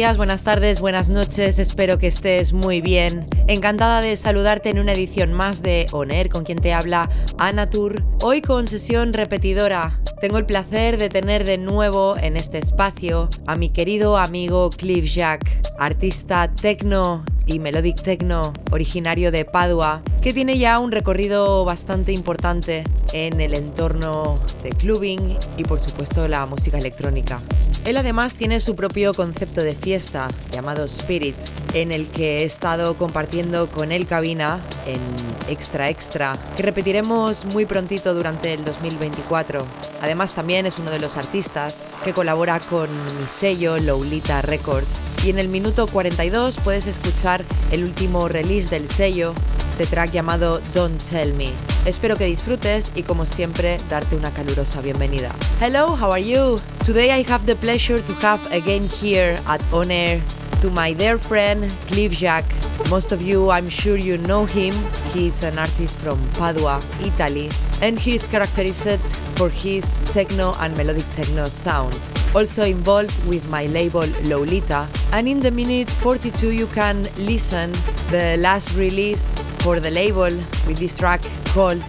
Buenas tardes, buenas noches, espero que estés muy bien. Encantada de saludarte en una edición más de Oner con quien te habla Anatur. Hoy con sesión repetidora. Tengo el placer de tener de nuevo en este espacio a mi querido amigo Cliff Jack, artista techno y melodic techno originario de Padua, que tiene ya un recorrido bastante importante en el entorno de clubbing y por supuesto la música electrónica. Él además tiene su propio concepto de fiesta llamado Spirit, en el que he estado compartiendo con él cabina en Extra Extra, que repetiremos muy prontito durante el 2024. Además también es uno de los artistas que colabora con mi sello Lolita Records. Y en el minuto 42 puedes escuchar el último release del sello, este track llamado Don't Tell Me. Espero que disfrutes y como siempre darte una calurosa bienvenida. Hello, how are you? Today I have the pleasure to have again here at On Air to my dear friend Cliff Jack. Most of you, I'm sure you know him. He's an artist from Padua, Italy, and he is characterized for his techno and melodic techno sound. Also involved with my label Lolita, and in the minute 42 you can listen the last release for the label with this track called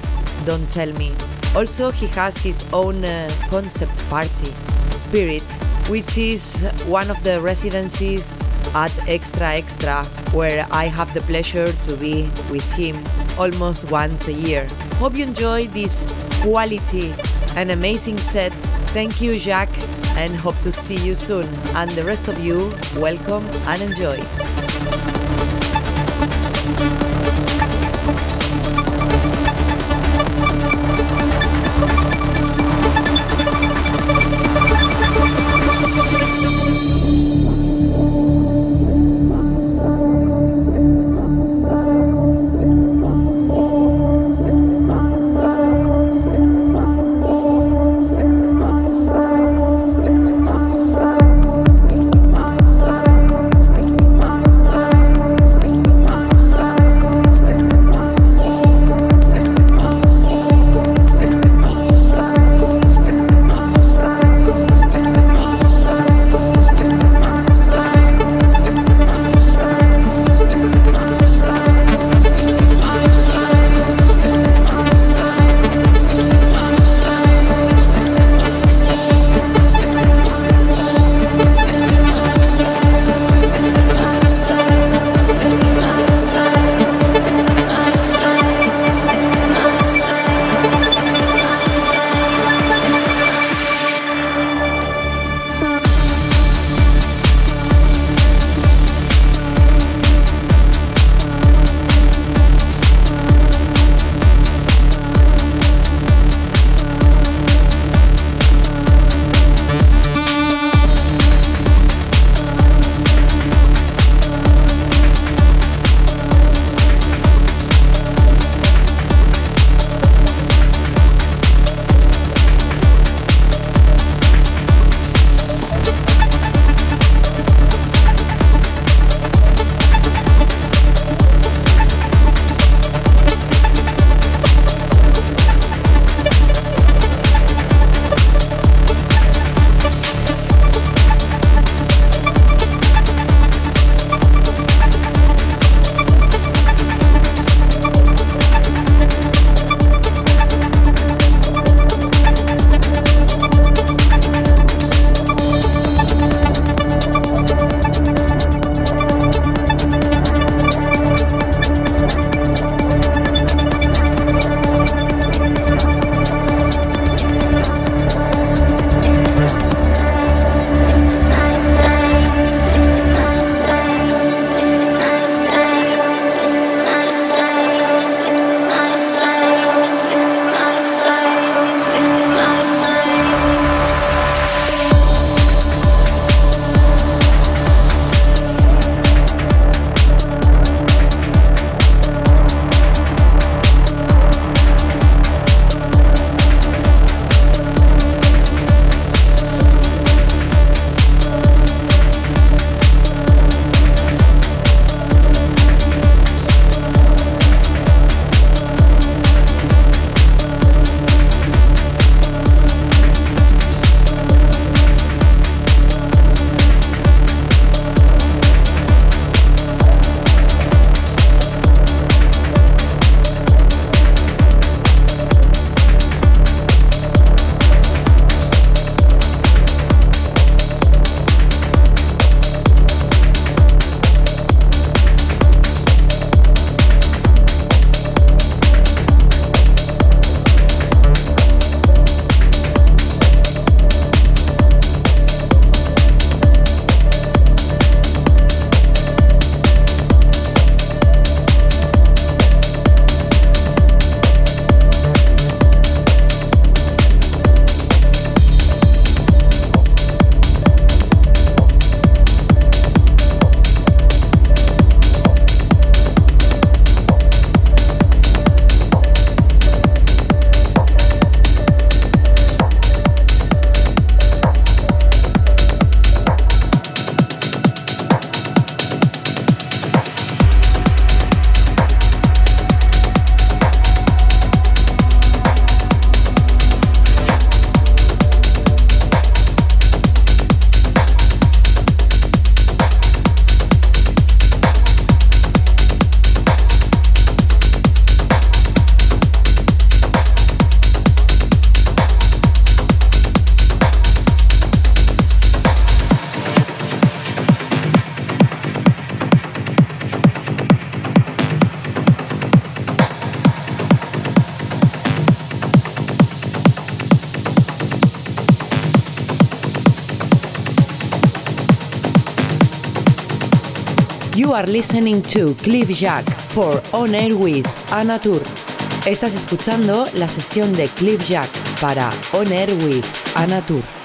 Don't Tell Me. Also, he has his own uh, concept party, Spirit, which is one of the residencies at Extra Extra, where I have the pleasure to be with him almost once a year. Hope you enjoy this quality and amazing set. Thank you, Jack, and hope to see you soon. And the rest of you, welcome and enjoy. You are listening to Cliff Jack for On Air with Anna Tour. Estás escuchando la sesión de Cliff Jack para On Air with Anna Tour.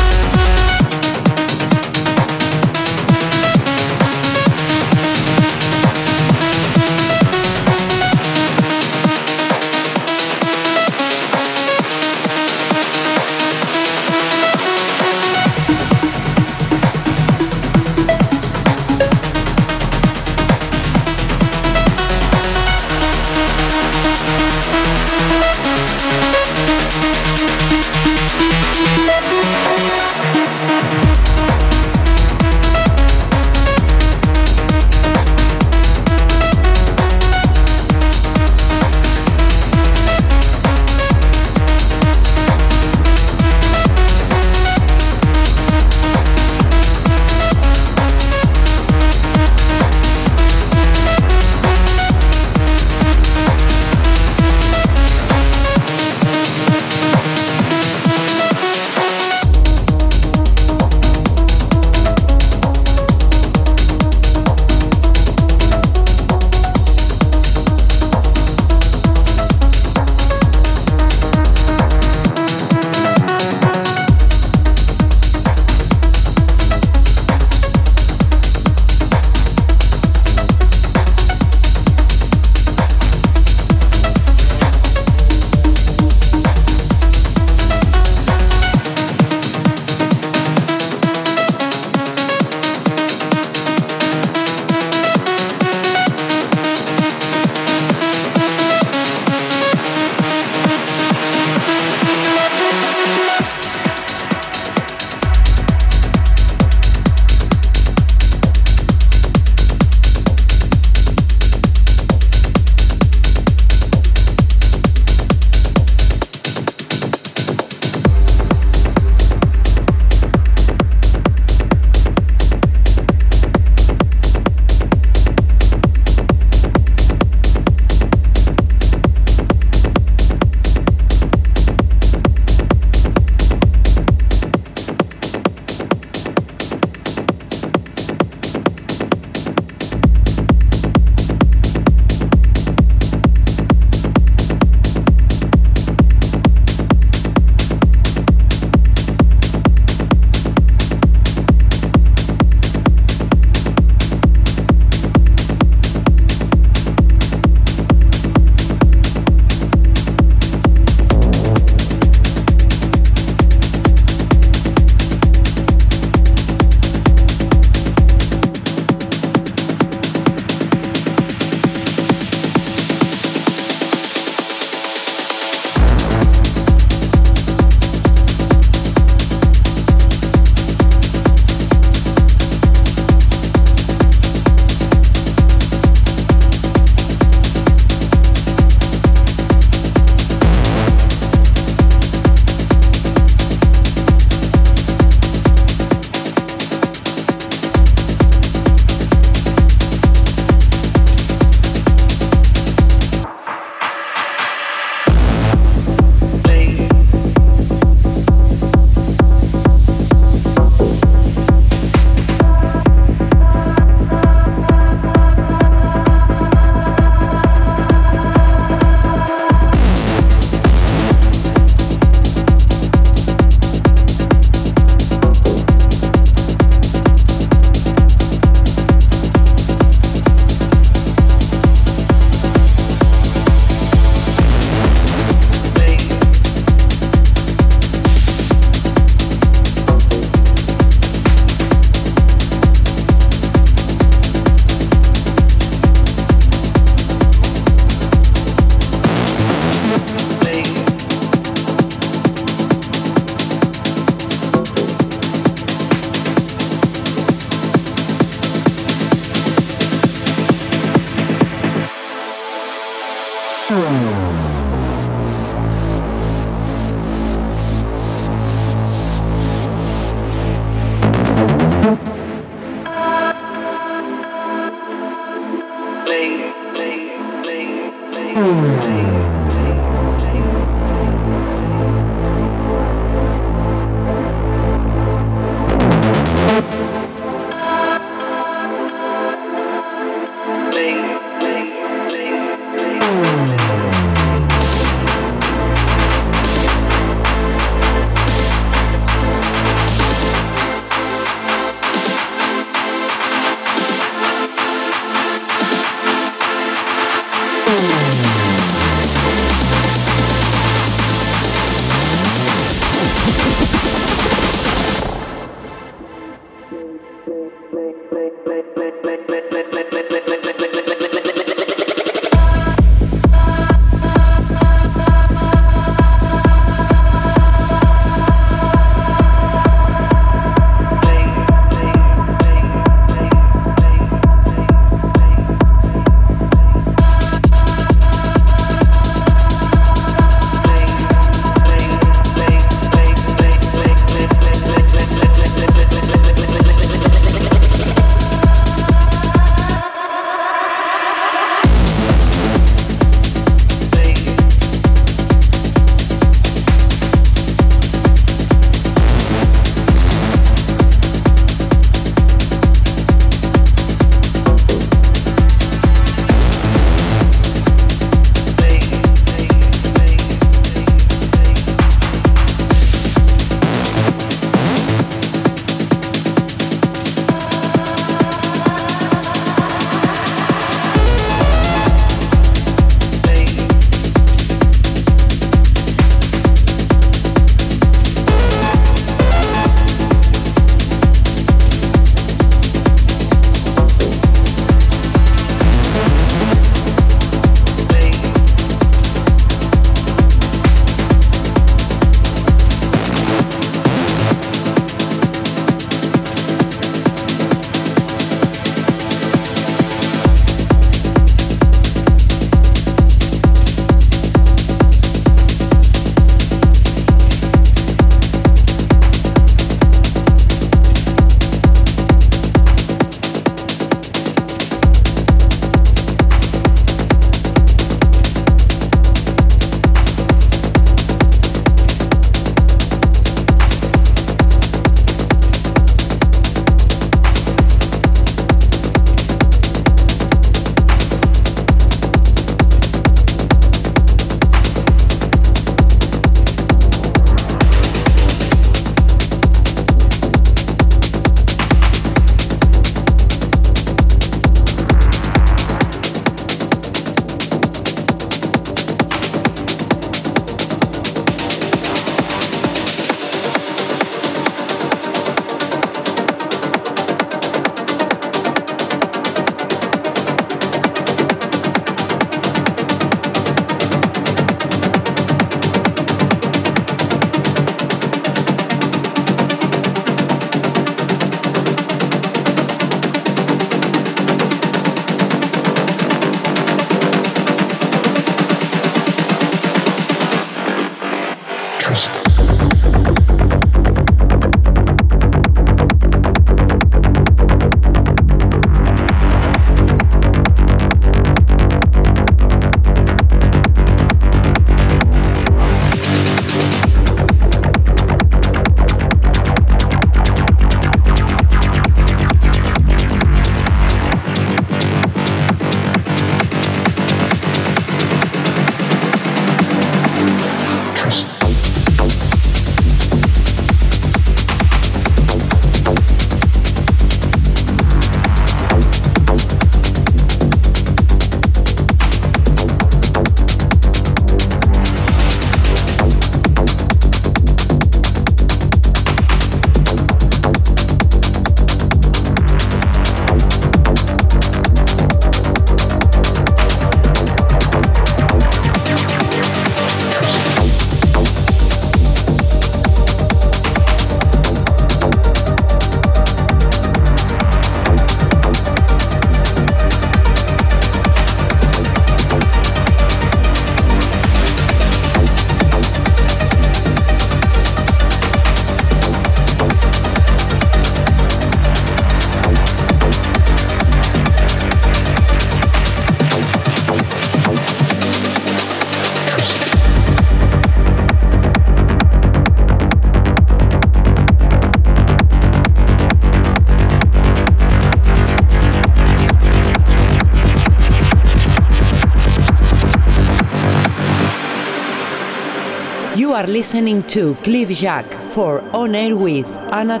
Listening to Cliff Jack for On Air with Anna.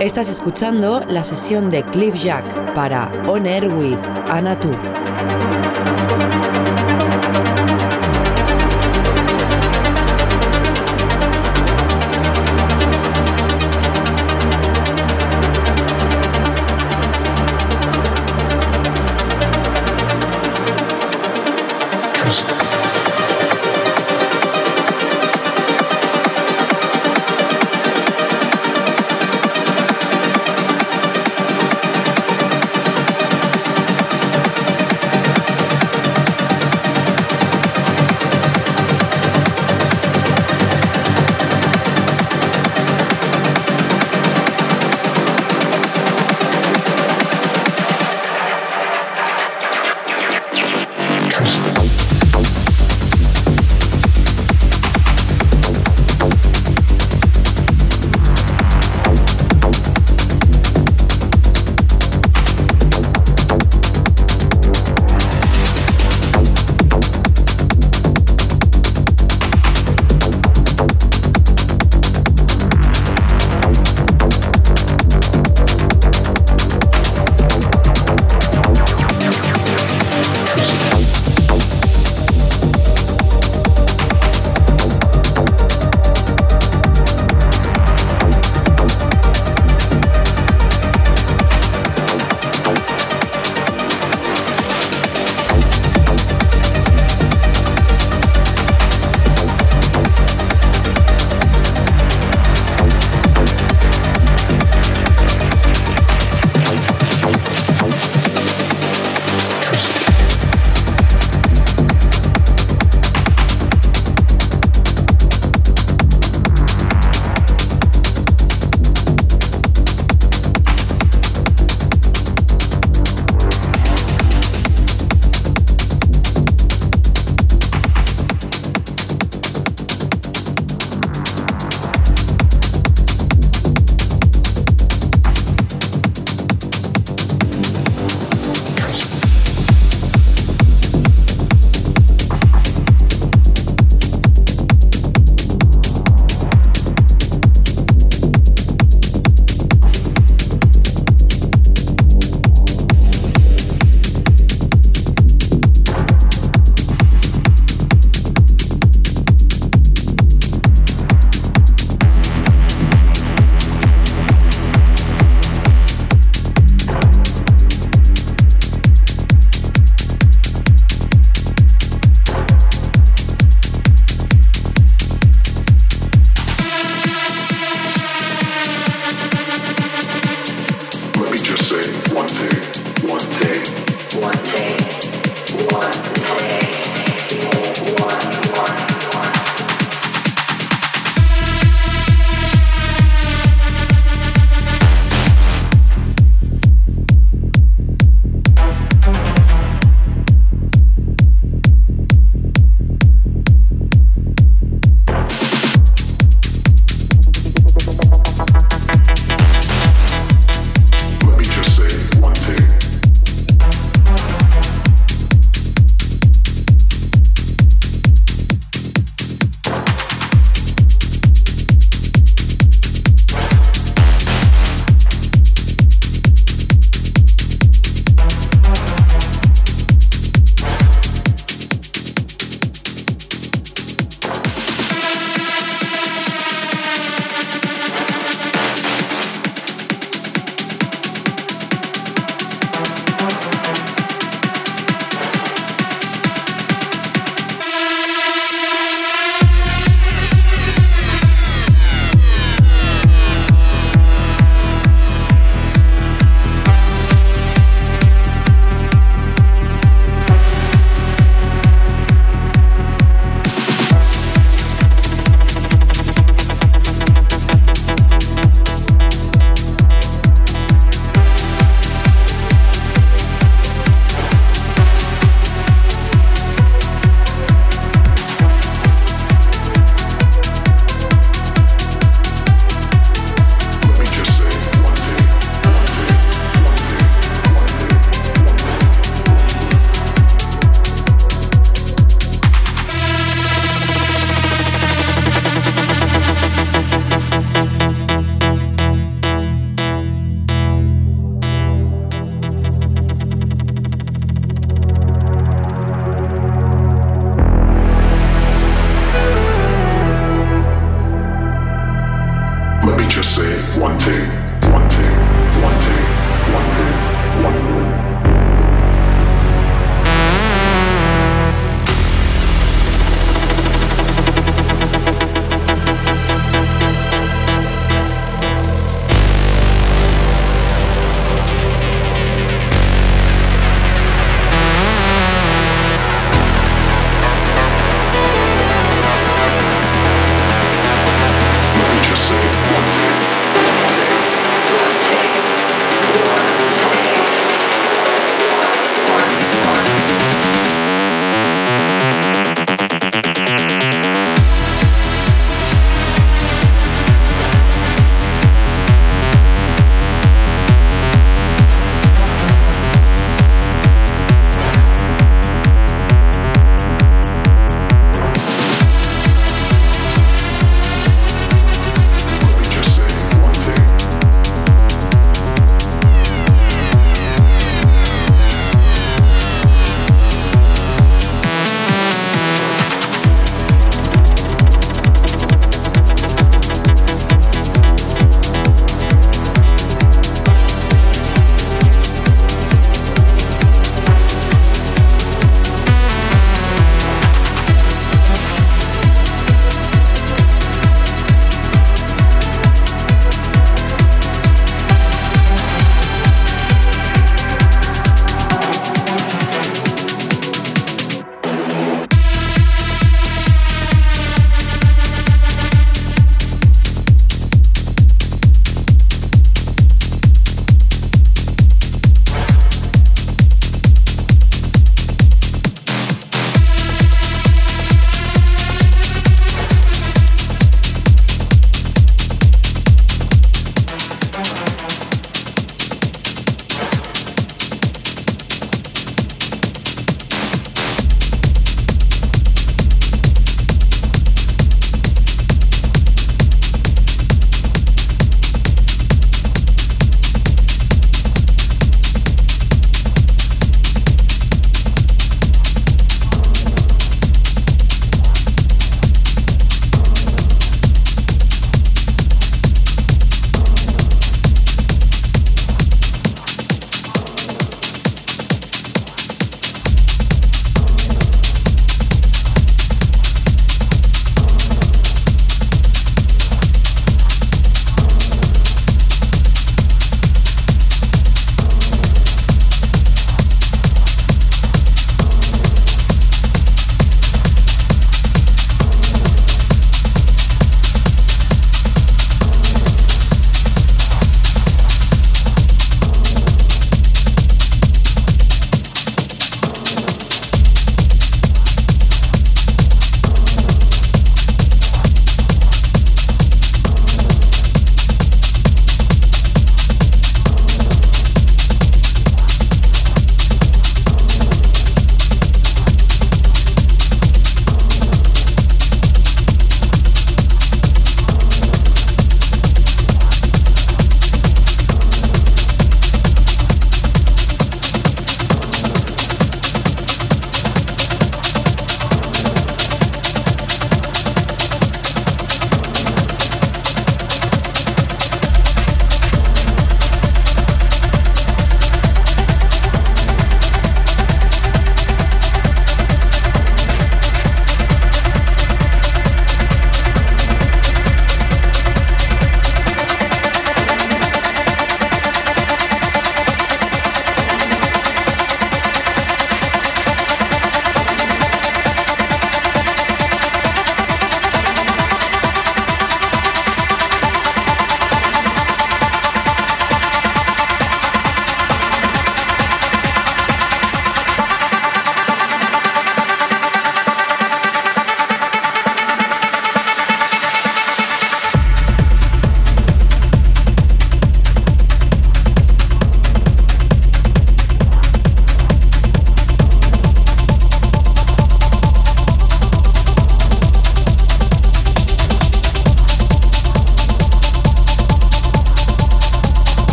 Estás escuchando la sesión de Cliff Jack para On Air with Anna.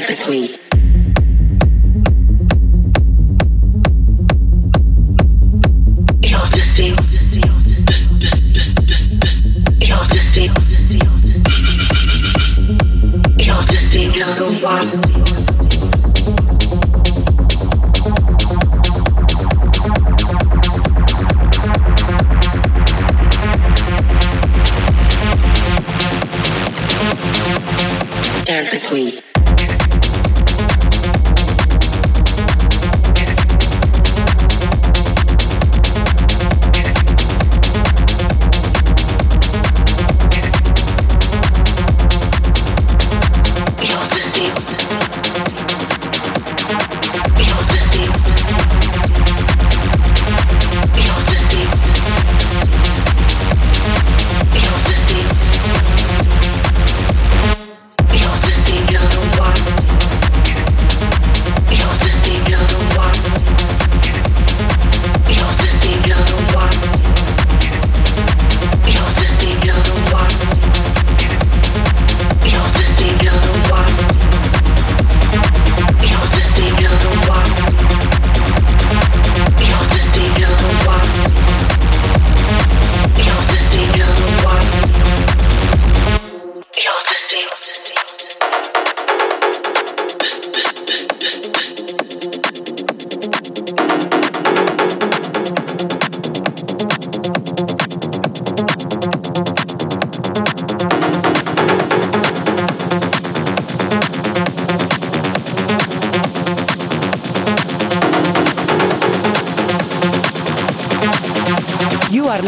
Dance with me. Dance with me.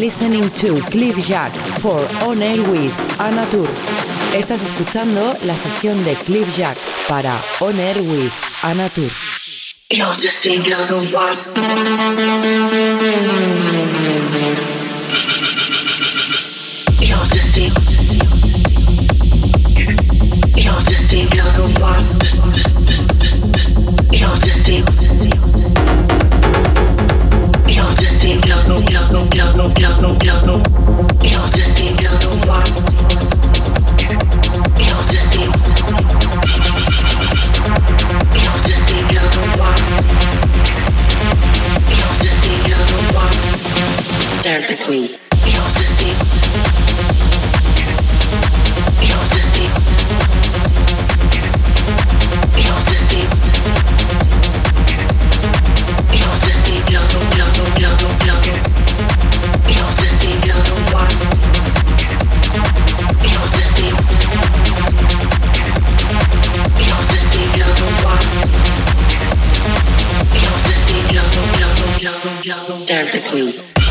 Listening to Cliff Jack for On Air with Anatur. Estás escuchando la sesión de Cliff Jack para On Air with Anatur. You're Dance with me. Dance with me.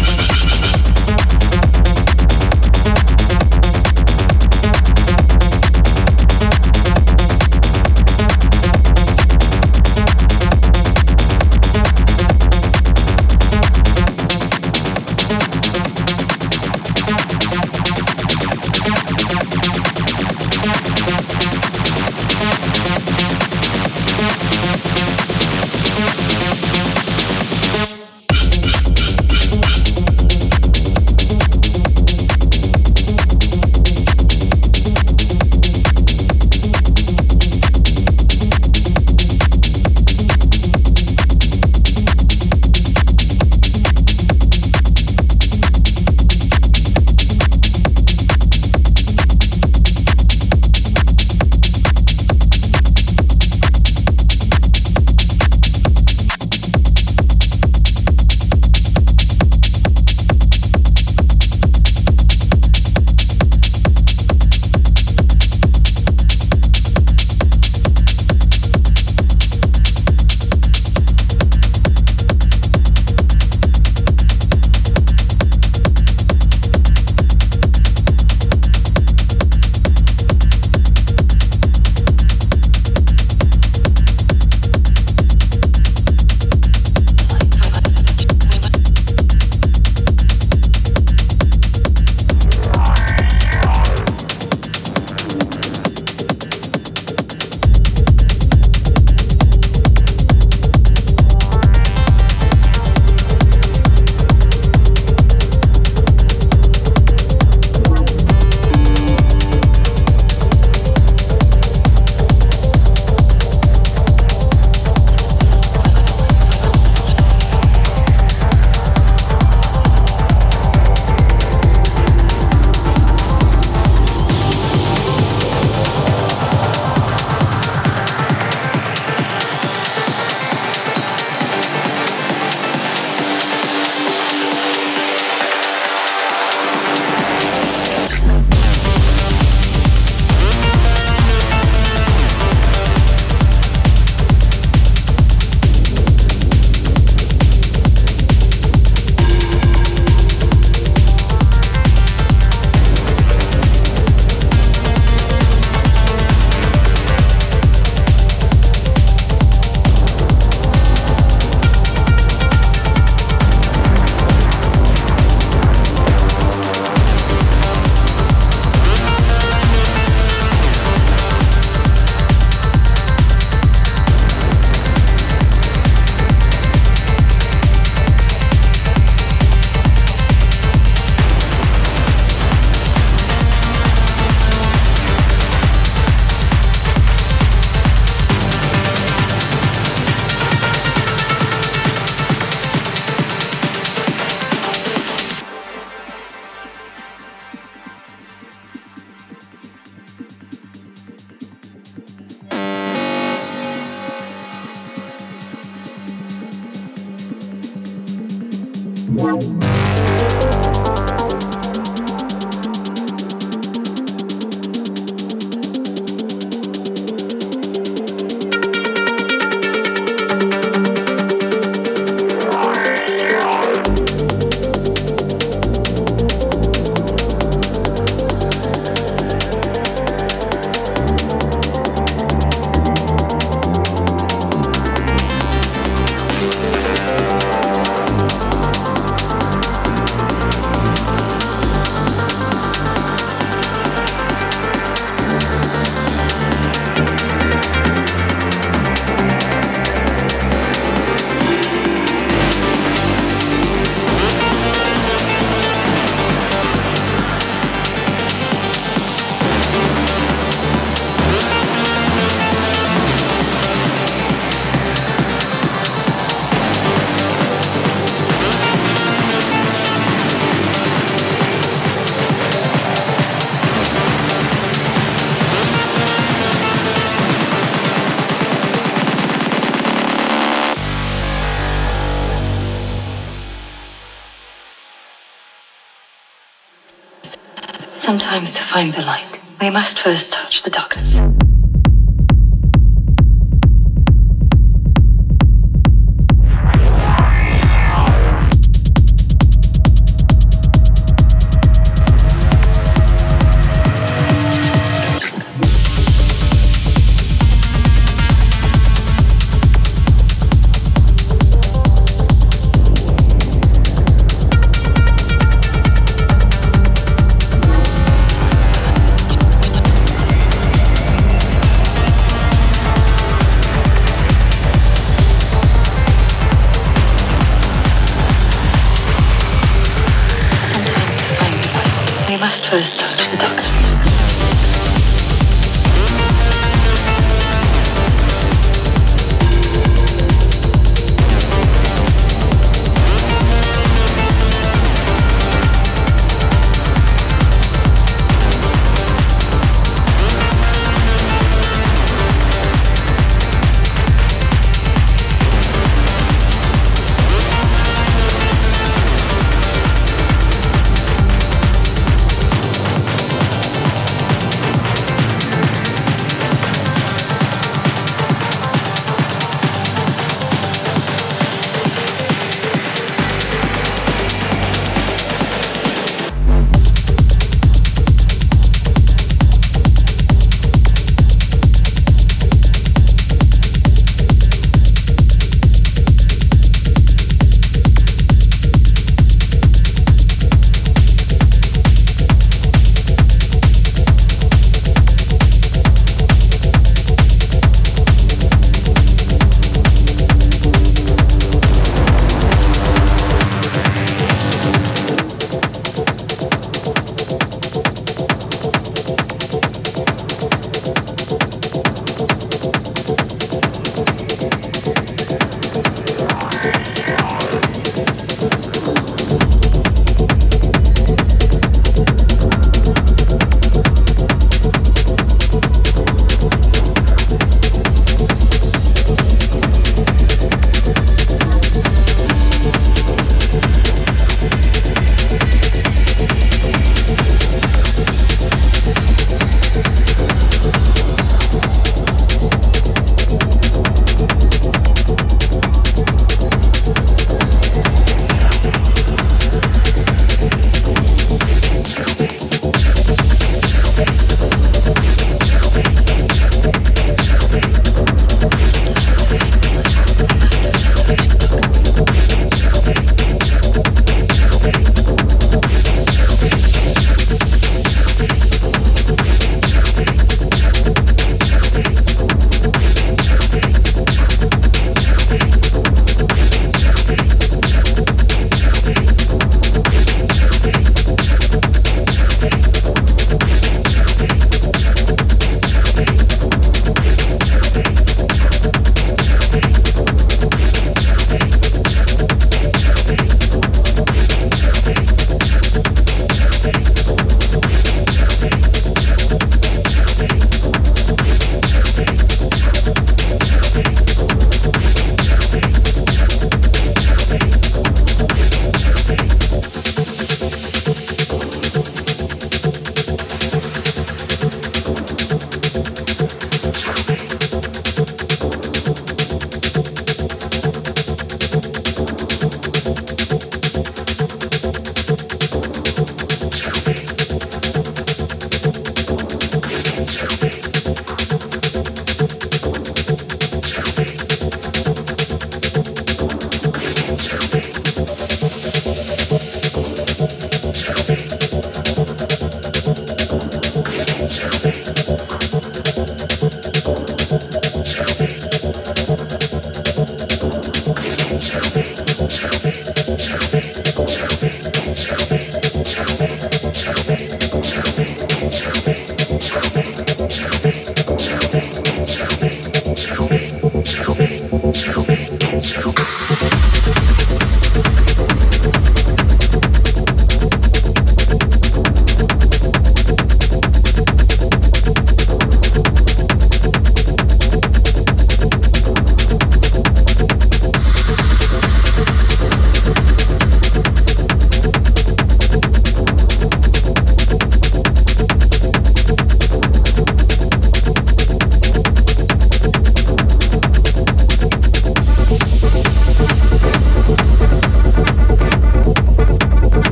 Sometimes to find the light, we must first touch the darkness.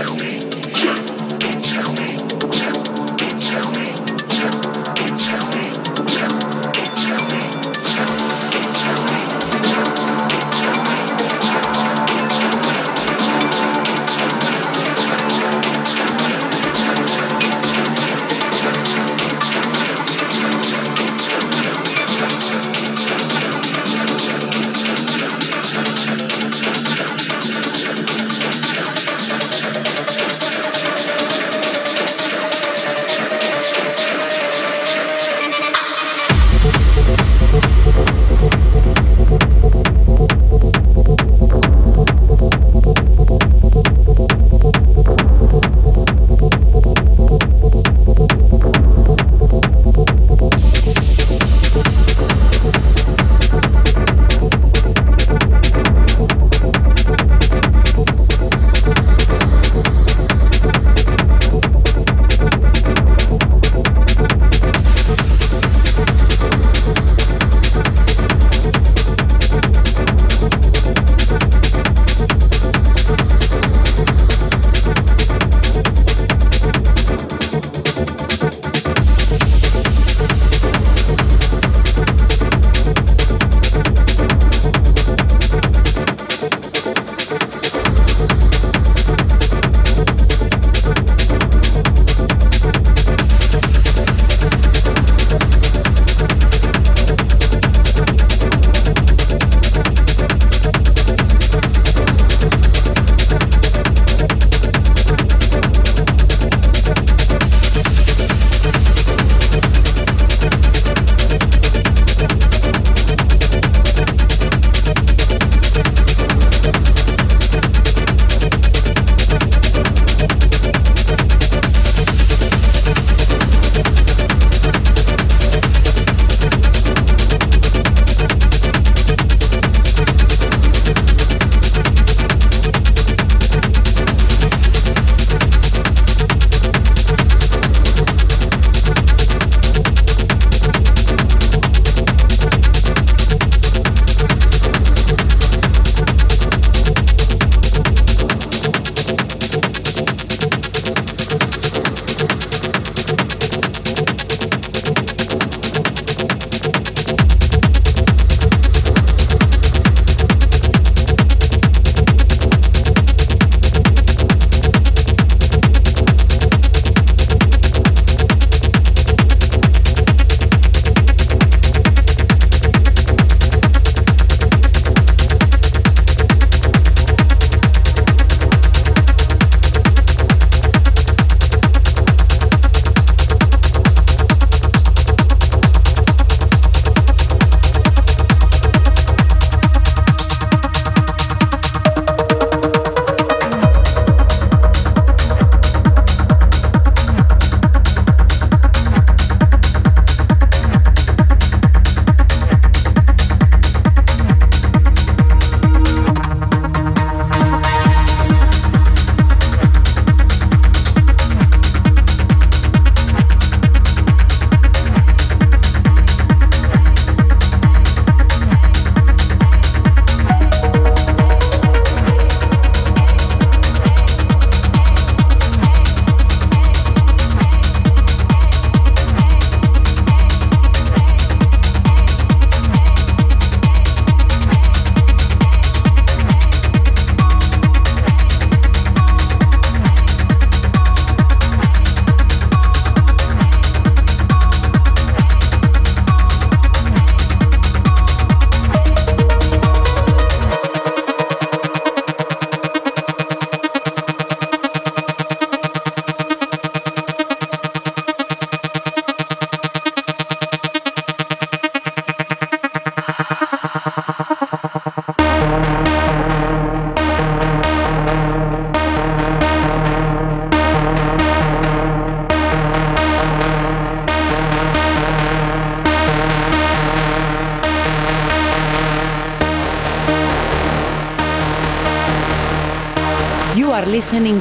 Tell me.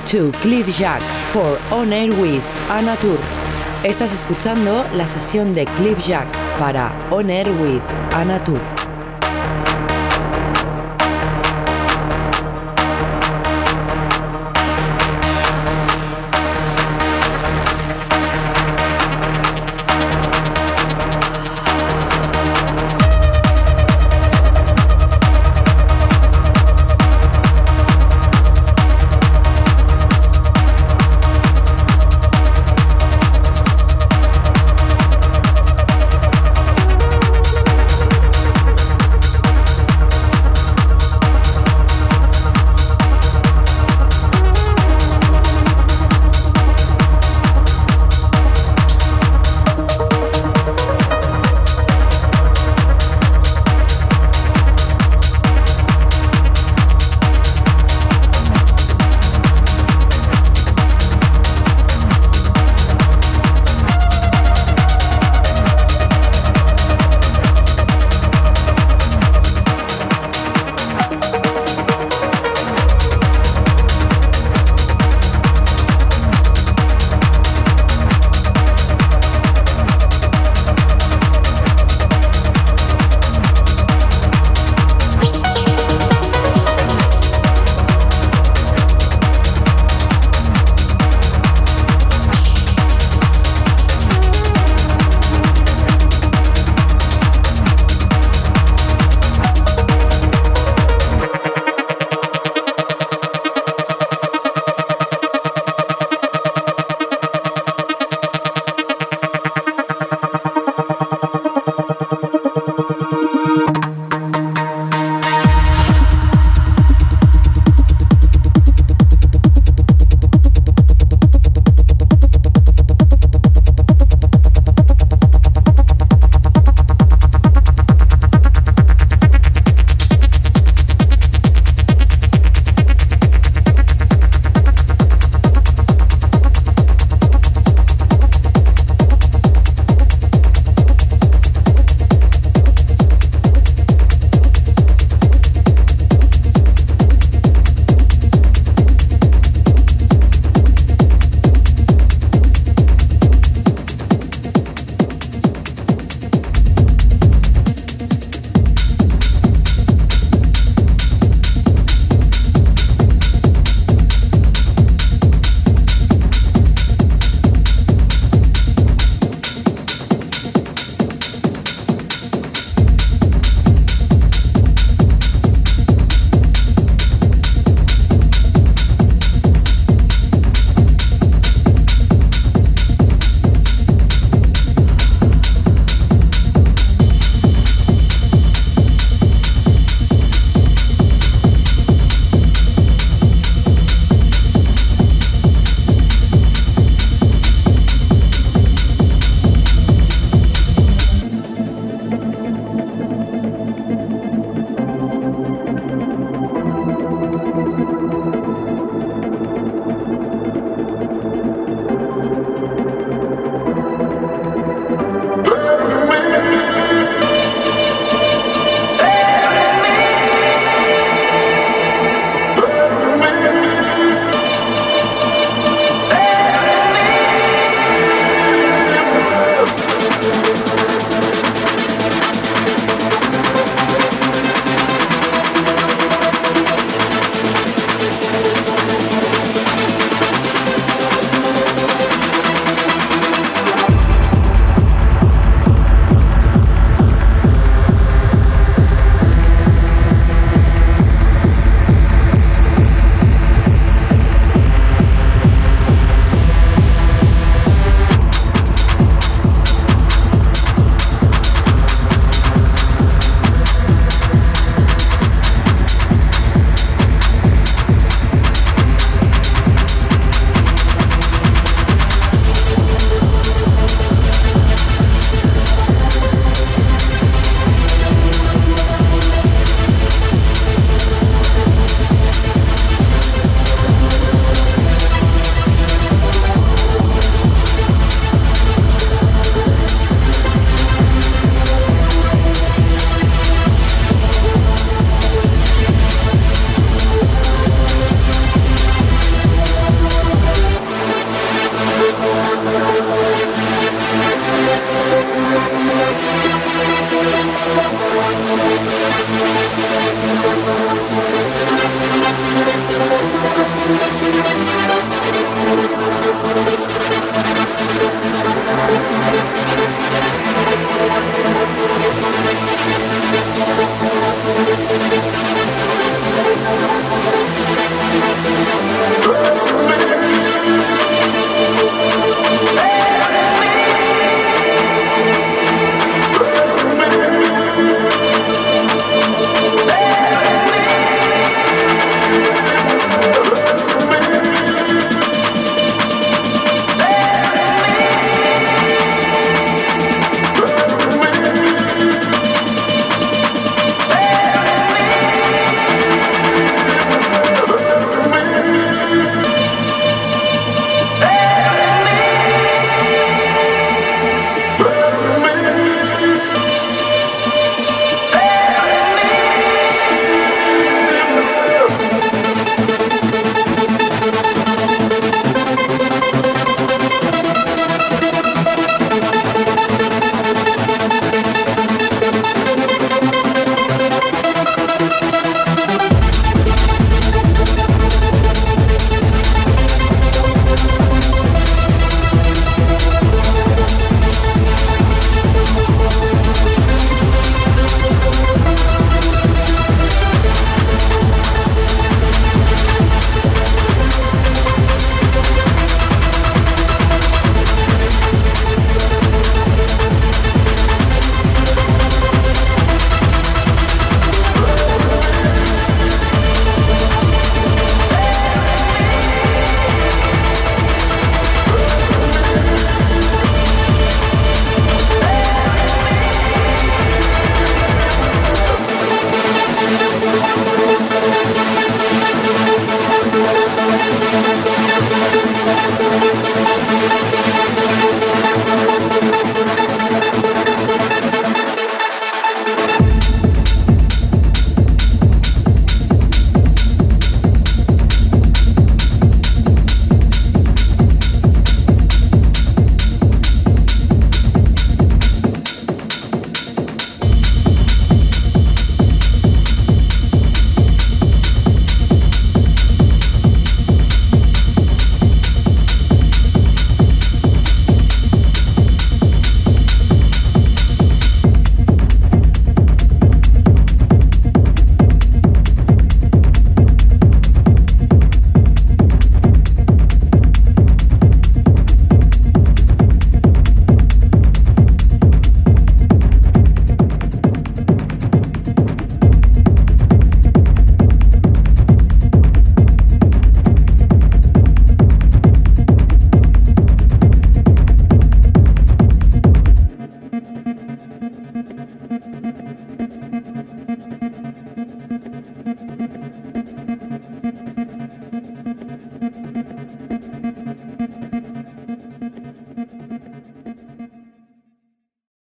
To Cliff Jack for On Air with Anna. Estás escuchando la sesión de Cliff Jack para On Air with Anna.